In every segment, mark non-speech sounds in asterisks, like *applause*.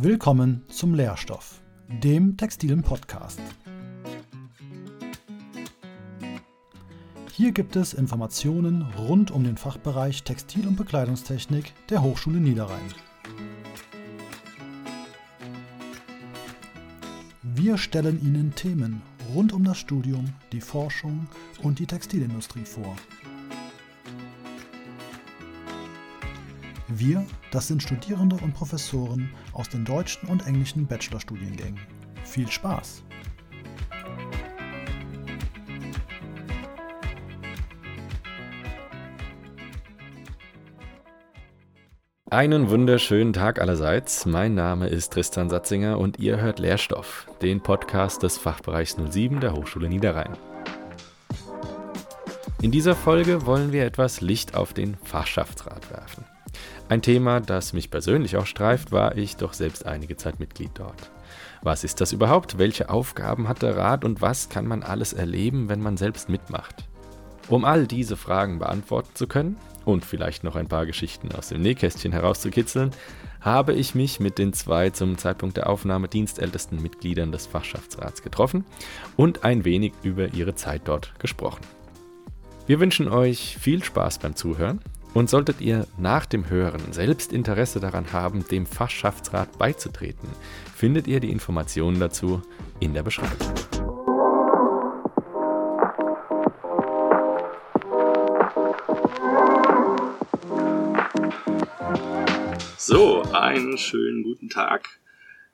Willkommen zum Lehrstoff, dem textilen Podcast. Hier gibt es Informationen rund um den Fachbereich Textil- und Bekleidungstechnik der Hochschule Niederrhein. Wir stellen Ihnen Themen rund um das Studium, die Forschung und die Textilindustrie vor. Wir, das sind Studierende und Professoren aus den deutschen und englischen Bachelorstudiengängen. Viel Spaß! Einen wunderschönen Tag allerseits. Mein Name ist Tristan Satzinger und ihr hört Lehrstoff, den Podcast des Fachbereichs 07 der Hochschule Niederrhein. In dieser Folge wollen wir etwas Licht auf den Fachschaftsrat werfen. Ein Thema, das mich persönlich auch streift, war ich doch selbst einige Zeit Mitglied dort. Was ist das überhaupt? Welche Aufgaben hat der Rat und was kann man alles erleben, wenn man selbst mitmacht? Um all diese Fragen beantworten zu können und vielleicht noch ein paar Geschichten aus dem Nähkästchen herauszukitzeln, habe ich mich mit den zwei zum Zeitpunkt der Aufnahme dienstältesten Mitgliedern des Fachschaftsrats getroffen und ein wenig über ihre Zeit dort gesprochen. Wir wünschen euch viel Spaß beim Zuhören und solltet ihr nach dem Hören selbst Interesse daran haben, dem Fachschaftsrat beizutreten, findet ihr die Informationen dazu in der Beschreibung. So, einen schönen guten Tag.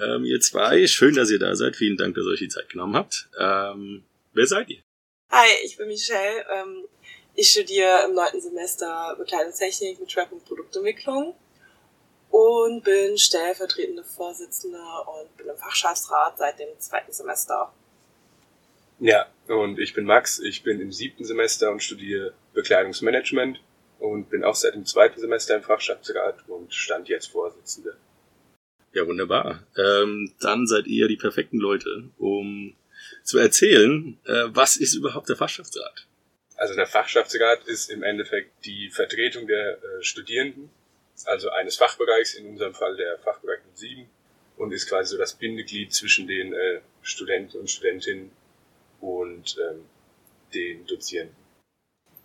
Ähm, ihr zwei, schön, dass ihr da seid. Vielen Dank, dass ihr euch die Zeit genommen habt. Ähm, wer seid ihr? Hi, ich bin Michelle. Ähm, ich studiere im neunten Semester Bekleidungstechnik mit Schwerpunkt Produktentwicklung und bin stellvertretende Vorsitzende und bin im Fachschaftsrat seit dem zweiten Semester. Ja, und ich bin Max, ich bin im siebten Semester und studiere Bekleidungsmanagement und bin auch seit dem zweiten Semester im Fachschaftsrat und stand jetzt Vorsitzende. Ja, wunderbar. Ähm, dann seid ihr die perfekten Leute, um zu erzählen, äh, was ist überhaupt der Fachschaftsrat? Also der Fachschaftsrat ist im Endeffekt die Vertretung der äh, Studierenden, also eines Fachbereichs, in unserem Fall der Fachbereich 07, und ist quasi so das Bindeglied zwischen den äh, Studenten und Studentinnen und ähm, den Dozierenden.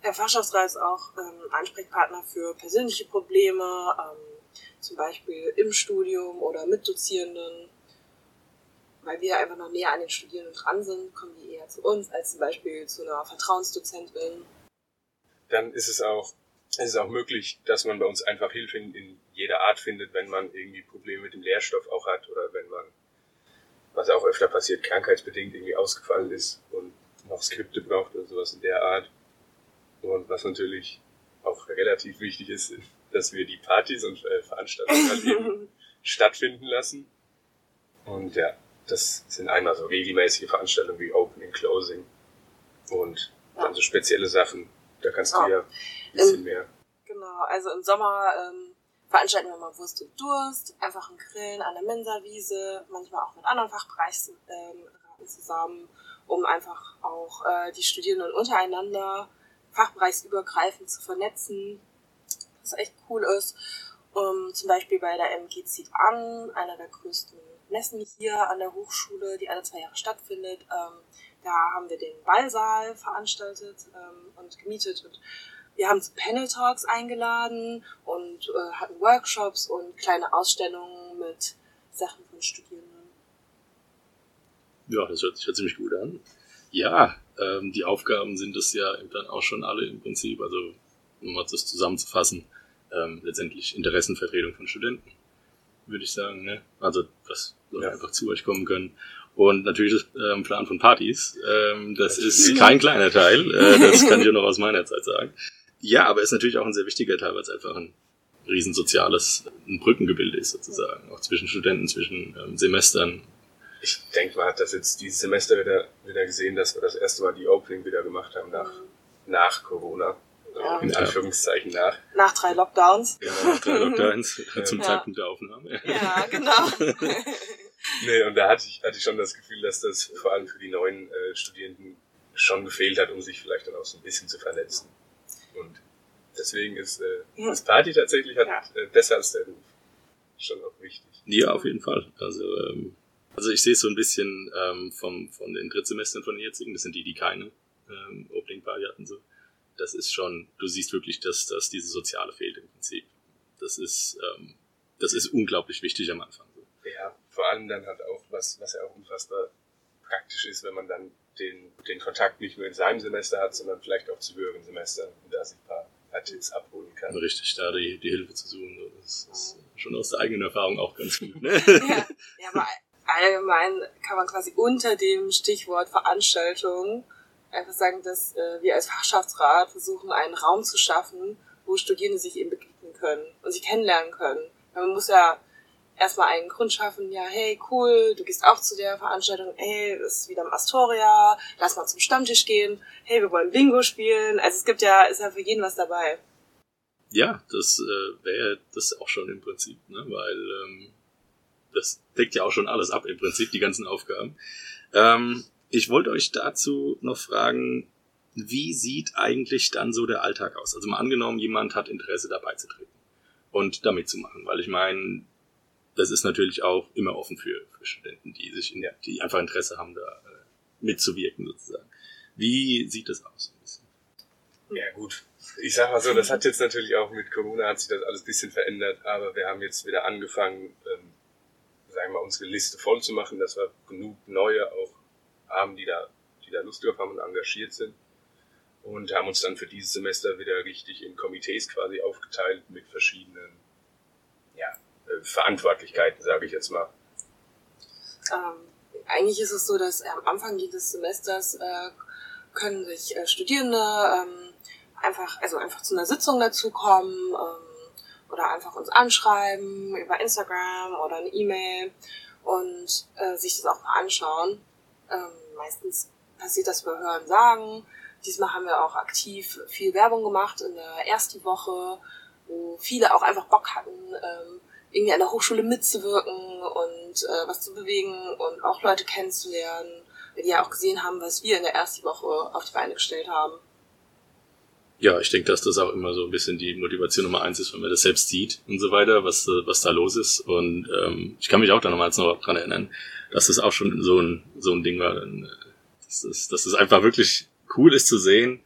Der Fachschaftsrat ist auch ähm, Ansprechpartner für persönliche Probleme, ähm, zum Beispiel im Studium oder mit Dozierenden. Weil wir einfach noch näher an den Studierenden dran sind, kommen die eher zu uns als zum Beispiel zu einer Vertrauensdozentin. Dann ist es auch, ist es auch möglich, dass man bei uns einfach Hilfe in, in jeder Art findet, wenn man irgendwie Probleme mit dem Lehrstoff auch hat oder wenn man, was auch öfter passiert, krankheitsbedingt irgendwie ausgefallen ist und noch Skripte braucht oder sowas in der Art. Und was natürlich auch relativ wichtig ist, dass wir die Partys und äh, Veranstaltungen halt *laughs* stattfinden lassen. Und ja, das sind einmal so regelmäßige Veranstaltungen wie Opening, Closing und ja. dann so spezielle Sachen. Da kannst ja. du ja ein bisschen Im, mehr. Genau, also im Sommer ähm, veranstalten wir mal Wurst und Durst, einfach ein Grillen an der Mensawiese, manchmal auch mit anderen Fachbereichen ähm, zusammen, um einfach auch äh, die Studierenden untereinander fachbereichsübergreifend zu vernetzen, was echt cool ist. Um, zum Beispiel bei der MG zieht an, einer der größten Messen hier an der Hochschule, die alle zwei Jahre stattfindet. Ähm, da haben wir den Ballsaal veranstaltet ähm, und gemietet und wir haben zu Panel Talks eingeladen und äh, hatten Workshops und kleine Ausstellungen mit Sachen von Studierenden. Ja, das hört sich ja ziemlich gut an. Ja, ähm, die Aufgaben sind es ja dann auch schon alle im Prinzip, also um mal das zusammenzufassen, ähm, letztendlich Interessenvertretung von Studenten, würde ich sagen. Ne? Also, Leute ja. einfach zu euch kommen können. Und natürlich das ähm, Plan von Partys. Ähm, das ist kein kleiner Teil. Äh, das kann ich ja noch aus meiner Zeit sagen. Ja, aber ist natürlich auch ein sehr wichtiger Teil, weil es einfach ein riesensoziales ein Brückengebilde ist sozusagen. Auch zwischen Studenten, zwischen ähm, Semestern, ich denke, man hat das jetzt dieses Semester wieder, wieder gesehen, dass wir das erste Mal die Opening wieder gemacht haben nach, nach Corona. Ja. In Anführungszeichen nach. Nach drei Lockdowns. Ja, nach drei *laughs* Lockdowns zum ja. Zeitpunkt der Aufnahme. Ja, *laughs* genau. nee, und da hatte ich, hatte ich schon das Gefühl, dass das vor allem für die neuen äh, Studierenden schon gefehlt hat, um sich vielleicht dann auch so ein bisschen zu vernetzen. Und deswegen ist äh, das Party tatsächlich hat, äh, besser als der Ruf. schon auch wichtig. Ja, auf jeden Fall. Also, ähm, also ich sehe es so ein bisschen ähm, vom, von den Drittsemestern von den jetzigen, das sind die, die keine ähm, Opening Party hatten. So. Das ist schon, du siehst wirklich, dass, dass diese Soziale fehlt im Prinzip. Das ist, ähm, das ist unglaublich wichtig am Anfang. So. Ja, vor allem dann halt auch, was, was ja auch unfassbar praktisch ist, wenn man dann den, den Kontakt nicht nur in seinem Semester hat, sondern vielleicht auch zu höheren Semestern und da sich ein paar, Tipps abholen kann. Richtig, da die, die Hilfe zu suchen. So. Das ist schon aus der eigenen Erfahrung auch ganz gut. Ne? ja, ja, aber allgemein kann man quasi unter dem Stichwort Veranstaltung einfach sagen, dass äh, wir als Fachschaftsrat versuchen, einen Raum zu schaffen, wo Studierende sich eben begegnen können und sich kennenlernen können. Man muss ja erstmal einen Grund schaffen, ja, hey, cool, du gehst auch zu der Veranstaltung, hey, das ist wieder im Astoria, lass mal zum Stammtisch gehen, hey, wir wollen Bingo spielen. Also es gibt ja, ist ja für jeden was dabei. Ja, das äh, wäre das auch schon im Prinzip, ne? weil ähm, das deckt ja auch schon alles ab im Prinzip, die ganzen Aufgaben. Ähm, ich wollte euch dazu noch fragen, wie sieht eigentlich dann so der Alltag aus? Also mal angenommen, jemand hat Interesse dabei zu treten und damit zu machen, weil ich meine, das ist natürlich auch immer offen für, für Studenten, die sich in der, die einfach Interesse haben, da äh, mitzuwirken sozusagen. Wie sieht das aus? Ja gut, ich sag mal so, das hat jetzt natürlich auch mit Corona hat sich das alles ein bisschen verändert, aber wir haben jetzt wieder angefangen, ähm, sagen wir mal, unsere Liste voll zu machen, dass wir genug neue auch haben, die da, die da Lust drauf haben und engagiert sind. Und haben uns dann für dieses Semester wieder richtig in Komitees quasi aufgeteilt mit verschiedenen ja, äh, Verantwortlichkeiten, sage ich jetzt mal. Ähm, eigentlich ist es so, dass am Anfang jedes Semesters äh, können sich äh, Studierende ähm, einfach, also einfach zu einer Sitzung dazukommen ähm, oder einfach uns anschreiben über Instagram oder eine E-Mail und äh, sich das auch mal anschauen. Ähm, meistens passiert das über Hören sagen. Diesmal haben wir auch aktiv viel Werbung gemacht in der ersten Woche, wo viele auch einfach Bock hatten, ähm, irgendwie an der Hochschule mitzuwirken und äh, was zu bewegen und auch Leute kennenzulernen, die ja auch gesehen haben, was wir in der ersten Woche auf die Beine gestellt haben. Ja, ich denke, dass das auch immer so ein bisschen die Motivation Nummer eins ist, wenn man das selbst sieht und so weiter, was, was da los ist. Und ähm, ich kann mich auch da nochmals noch dran erinnern, dass das auch schon so ein, so ein Ding war, dass das, dass das einfach wirklich cool ist zu sehen,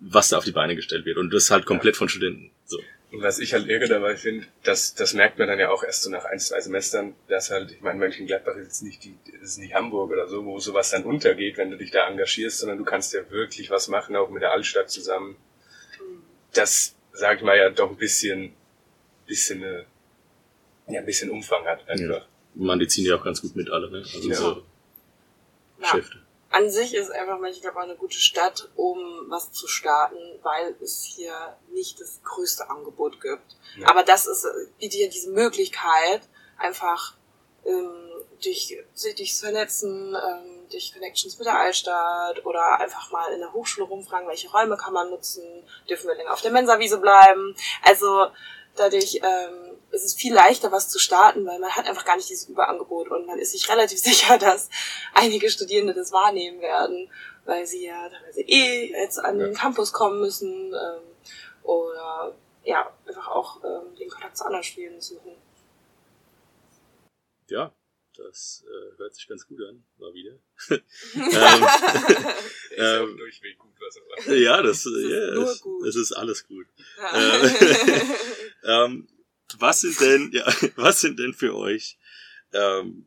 was da auf die Beine gestellt wird. Und das halt komplett von Studenten. So. Und was ich halt irre dabei finde, das, das merkt man dann ja auch erst so nach ein, zwei Semestern, dass halt, ich meine, Mönchengladbach ist jetzt nicht die, ist nicht Hamburg oder so, wo sowas dann untergeht, wenn du dich da engagierst, sondern du kannst ja wirklich was machen, auch mit der Altstadt zusammen. Das, sag ich mal, ja doch ein bisschen, bisschen, äh, ja, ein bisschen Umfang hat einfach. Ja. Man, die ziehen ja auch ganz gut mit alle, ne? Also ja. so Geschäfte. Ja an sich ist einfach Mönchengladbach eine gute Stadt, um was zu starten, weil es hier nicht das größte Angebot gibt. Ja. Aber das ist, bietet ja diese Möglichkeit, einfach ähm, durch, durch Vernetzen, ähm, durch Connections mit der Altstadt oder einfach mal in der Hochschule rumfragen, welche Räume kann man nutzen, dürfen wir länger auf der Mensawiese bleiben. Also dadurch ähm, es ist viel leichter, was zu starten, weil man hat einfach gar nicht dieses Überangebot und man ist sich relativ *laughs* sicher, dass einige Studierende das wahrnehmen werden, weil sie ja teilweise eh jetzt an den Campus kommen müssen ähm, oder ja, einfach auch ähm, den Kontakt zu anderen Studierenden suchen. Ja, das äh, hört sich ganz gut an, mal wieder. *laughs* ähm, ähm, durchweg gut, was er macht. Ja, das, das ist ja, es, gut. es ist alles gut. Ja. *laughs* ähm, was sind denn, ja, *laughs* was sind denn für euch ähm,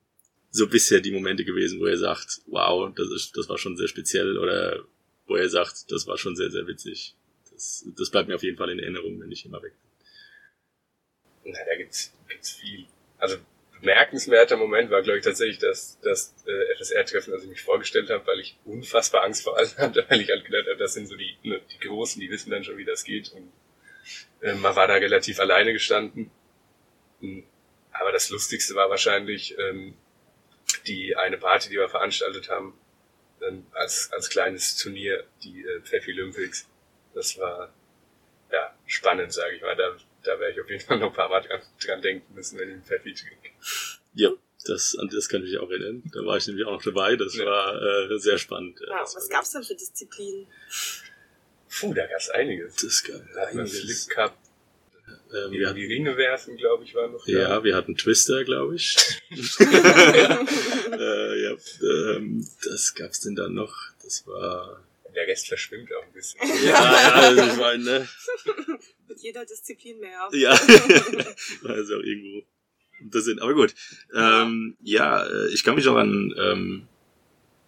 so bisher die Momente gewesen, wo ihr sagt, wow, das ist, das war schon sehr speziell oder wo ihr sagt, das war schon sehr, sehr witzig. Das, das bleibt mir auf jeden Fall in Erinnerung, wenn ich immer weg bin. Na, da gibt's, gibt's viel. Also bemerkenswerter Moment war, glaube ich, tatsächlich das, das äh, FSR-Treffen, als ich mich vorgestellt habe, weil ich unfassbar Angst vor allem *laughs* hatte, weil ich halt gedacht habe, das sind so die, ne, die Großen, die wissen dann schon, wie das geht. Und äh, man war da relativ alleine gestanden. Hm. Aber das Lustigste war wahrscheinlich ähm, die eine Party, die wir veranstaltet haben, ähm, als, als kleines Turnier, die äh, Pfeffi Olympics. Das war ja spannend, sage ich mal. Da, da werde ich auf jeden Fall noch ein paar Mal dran, dran denken müssen, wenn ich einen Pfeffi trinke. Ja, das, an das kann ich mich auch erinnern. Da war ich nämlich auch noch dabei. Das ja. war äh, sehr spannend. Ja, was gab's denn für Disziplinen? Puh, da gab's einiges. Das ist geil. Da hatten wir Flip Cup, Ähm, Die, wir hatten, die Ringe werfen, glaube ich, war noch. ja, wir hatten Twister, glaube ich. *laughs* *laughs* äh, ja, ähm, das gab's denn dann noch. Das war. Der Rest verschwimmt auch ein bisschen. Ja, ja, also ich meine, ne? Jeder Disziplin mehr. *laughs* Ja, *laughs* also auch irgendwo. Das sind, aber gut. Ähm, ja, äh, ich kann mich auch an, ähm,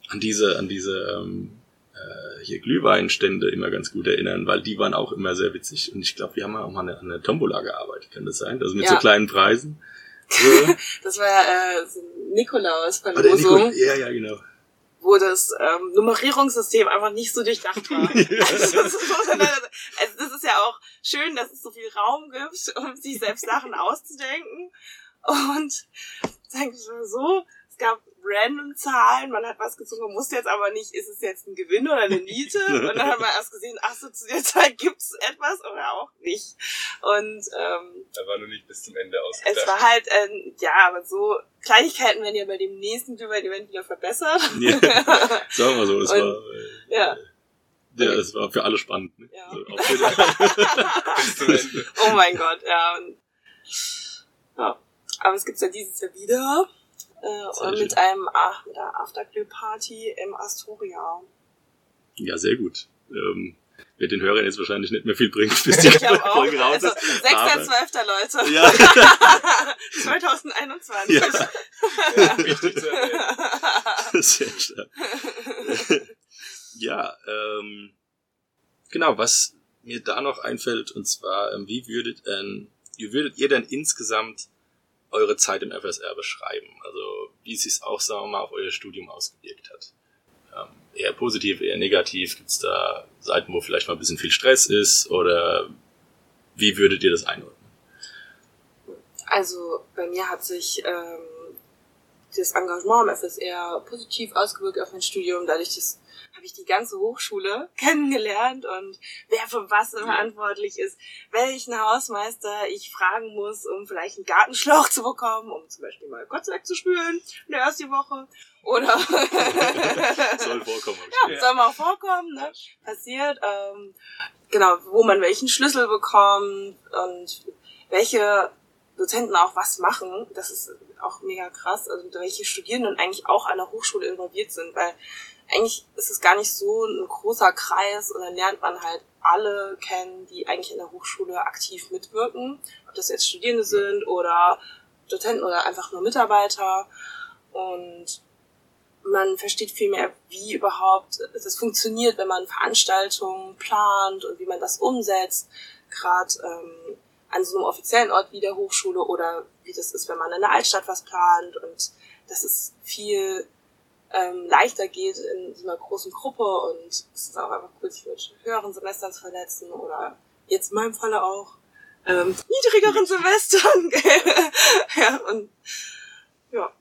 an diese, an diese ähm, äh, hier Glühweinstände immer ganz gut erinnern, weil die waren auch immer sehr witzig. Und ich glaube, wir haben auch mal an der Tombola gearbeitet, kann das sein? Also mit Ja. so kleinen Preisen. *laughs* So. Das war ja äh, so ein Ah, der Nikolaus-Verlosung, Nico- ja, ja, genau. Wo das ähm, Nummerierungssystem einfach nicht so durchdacht war. *laughs* also, das ist, *laughs* also das ist ja auch schön, dass es so viel Raum gibt, um sich selbst Sachen auszudenken. Und sagen wir so, es gab random Zahlen, man hat was gezogen, man wusste jetzt aber nicht, ist es jetzt ein Gewinn oder eine Niete? *laughs* Und dann hat man erst gesehen, ach so, zu der Zahl gibt's etwas oder auch nicht. Und ähm, Da war noch nicht bis zum Ende es ausgedacht. war halt, ähm, ja, aber so Kleinigkeiten werden ja bei dem nächsten Glühwein-Event wieder verbessert. *laughs* Ja. Sagen wir so, es Und- war, äh, ja. ja, es war für alle spannend. Ne? Ja. Also. *laughs* Oh mein Gott, ja. Ja. Aber es gibt's ja dieses Jahr wieder. Äh, schön. mit einem ach, mit einer Afterglüh-Party im Astoria. ja, sehr gut. Ähm, wird den Hörern jetzt wahrscheinlich nicht mehr viel bringen, *laughs* bis die. Folge raus Also, ist. 6.12. Leute. Ja. *laughs* 2021. *laughs* Ja. Wichtig zu erwähnen. Sehr stark. ja, ähm, genau, was mir da noch einfällt, und zwar, ähm, wie würdet, ähm, wie würdet ihr denn insgesamt eure Zeit im FSR beschreiben? Also, wie es sich auch, sagen wir mal, auf euer Studium ausgewirkt hat? Ähm, eher positiv, eher negativ? Gibt es da Seiten, wo vielleicht mal ein bisschen viel Stress ist? Oder wie würdet ihr das einordnen? Also bei mir hat sich ähm, das Engagement im FSR positiv ausgewirkt auf mein Studium. Dadurch das, habe ich die ganze Hochschule *laughs* kennengelernt und wer für was verantwortlich ist, welchen Hausmeister ich fragen muss, um vielleicht einen Gartenschlauch zu bekommen, um zum Beispiel mal Kotze wegzuspülen in der ersten Woche. Oder *laughs* Soll vorkommen. ja, gehört. soll mal vorkommen, ne? passiert. Ähm, genau, wo man welchen Schlüssel bekommt und welche Dozenten auch was machen. Das ist auch mega krass. Also welche Studierenden eigentlich auch an der Hochschule involviert sind, weil eigentlich ist es gar nicht so ein großer Kreis und dann lernt man halt alle kennen, die eigentlich in der Hochschule aktiv mitwirken. Ob das jetzt Studierende sind oder Dozenten oder einfach nur Mitarbeiter. Und man versteht viel mehr, wie überhaupt das funktioniert, wenn man Veranstaltungen plant und wie man das umsetzt, gerade ähm, an so einem offiziellen Ort wie der Hochschule oder wie das ist, wenn man in der Altstadt was plant und dass es viel ähm, leichter geht in so einer großen Gruppe und es ist auch einfach cool, sich mit höheren Semestern zu vernetzen oder jetzt in meinem Falle auch ähm, niedrigeren *laughs* Semestern. *laughs* ja, und ja.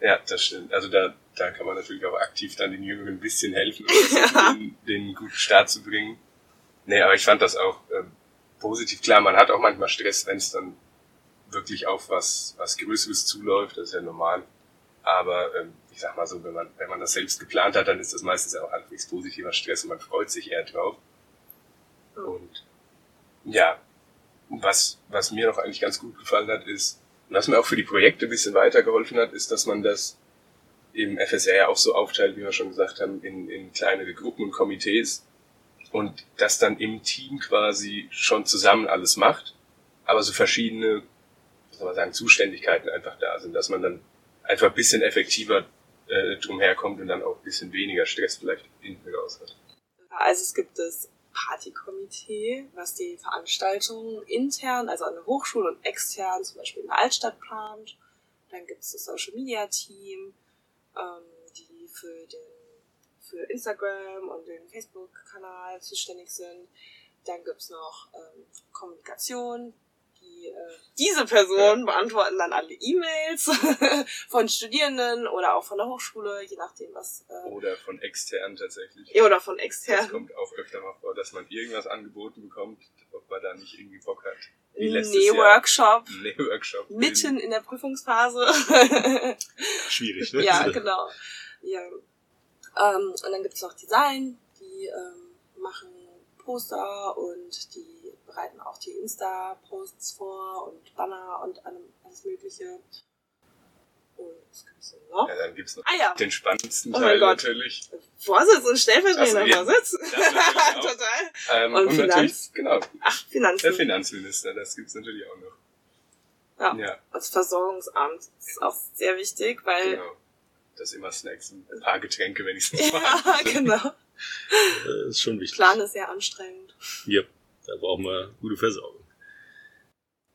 Ja, das stimmt. Also da, da kann man natürlich auch aktiv dann den Jüngeren ein bisschen helfen, *laughs* um Ja. den, den guten Start zu bringen. Nee, aber ich fand das auch ähm, positiv. Klar, man hat auch manchmal Stress, wenn es dann wirklich auf was, was Größeres zuläuft, das ist ja normal. Aber ähm, ich sag mal so, wenn man, wenn man das selbst geplant hat, dann ist das meistens auch halbwegs positiver Stress und man freut sich eher drauf. Und ja, was, was mir noch eigentlich ganz gut gefallen hat, ist, und was mir auch für die Projekte ein bisschen weitergeholfen hat, ist, dass man das im FSR ja auch so aufteilt, wie wir schon gesagt haben, in, in kleinere Gruppen und Komitees und das dann im Team quasi schon zusammen alles macht, aber so verschiedene, wie soll man sagen, Zuständigkeiten einfach da sind, dass man dann einfach ein bisschen effektiver äh, drum herkommt und dann auch ein bisschen weniger Stress vielleicht hinten raus hat. Also es gibt das Partykomitee, was die Veranstaltungen intern, also an der Hochschule und extern, zum Beispiel in der Altstadt plant. Dann gibt es das Social Media Team, ähm, die für den für Instagram und den Facebook-Kanal zuständig sind. Dann gibt's noch ähm, Kommunikation. Die, diese Personen beantworten dann alle E-Mails *laughs* von Studierenden oder auch von der Hochschule, je nachdem was. Äh, Oder von extern tatsächlich. ja, oder von Das extern. kommt auch öfter mal vor, dass man irgendwas angeboten bekommt, ob man da nicht irgendwie Bock hat. Nee, letztes Jahr. Workshop. Nee, Workshop. mitten in der Prüfungsphase. *laughs* Schwierig, ne? ja, genau. Ja. Ähm, und dann gibt's noch Design, die ähm, machen Poster und die bereiten auch die Insta-Posts vor und Banner und alles Mögliche. Und was gibt's denn noch? Ja, dann gibt's noch ah, ja. den spannendsten oh Teil natürlich. Vorsitz und stellvertretender ja, Vorsitz. *laughs* Total. Ähm, und, und Finanz. natürlich, genau. Ach, Finanzen. Der Finanzminister, das gibt's natürlich auch noch. Ja. ja. Das Versorgungsamt ist auch sehr wichtig, weil. Genau. Das immer Snacks und ein paar Getränke, wenn ich es nicht *laughs* Ja, genau. Das ist schon wichtig. Plan ist sehr anstrengend. Ja, da brauchen wir gute Versorgung.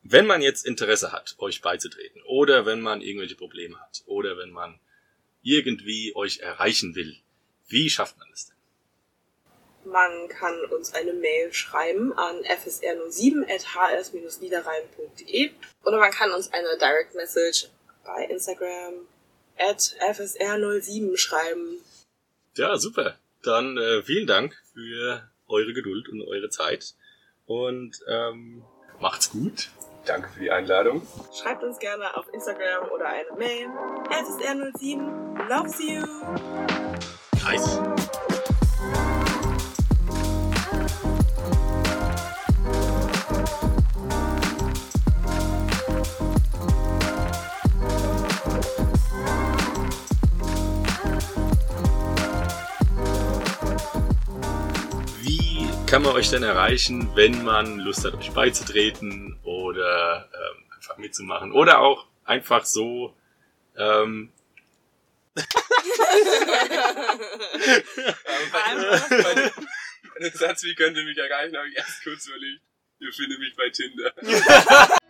Wenn man jetzt Interesse hat, euch beizutreten, oder wenn man irgendwelche Probleme hat, oder wenn man irgendwie euch erreichen will, wie schafft man das denn? Man kann uns eine Mail schreiben an fsr07.hs-niederrhein.de oder man kann uns eine Direct Message bei Instagram at fsr07 schreiben. Ja, super. Dann äh, vielen Dank für eure Geduld und eure Zeit und ähm, macht's gut. Danke für die Einladung. Schreibt uns gerne auf Instagram oder eine Mail. FSR07 loves you. Kann man euch denn erreichen, wenn man Lust hat, euch beizutreten oder ähm, einfach mitzumachen? Oder auch einfach so. Ähm, *laughs* dem Satz, wie könnt ihr mich erreichen, habe ich erst kurz überlegt. Ihr findet mich bei Tinder. *laughs*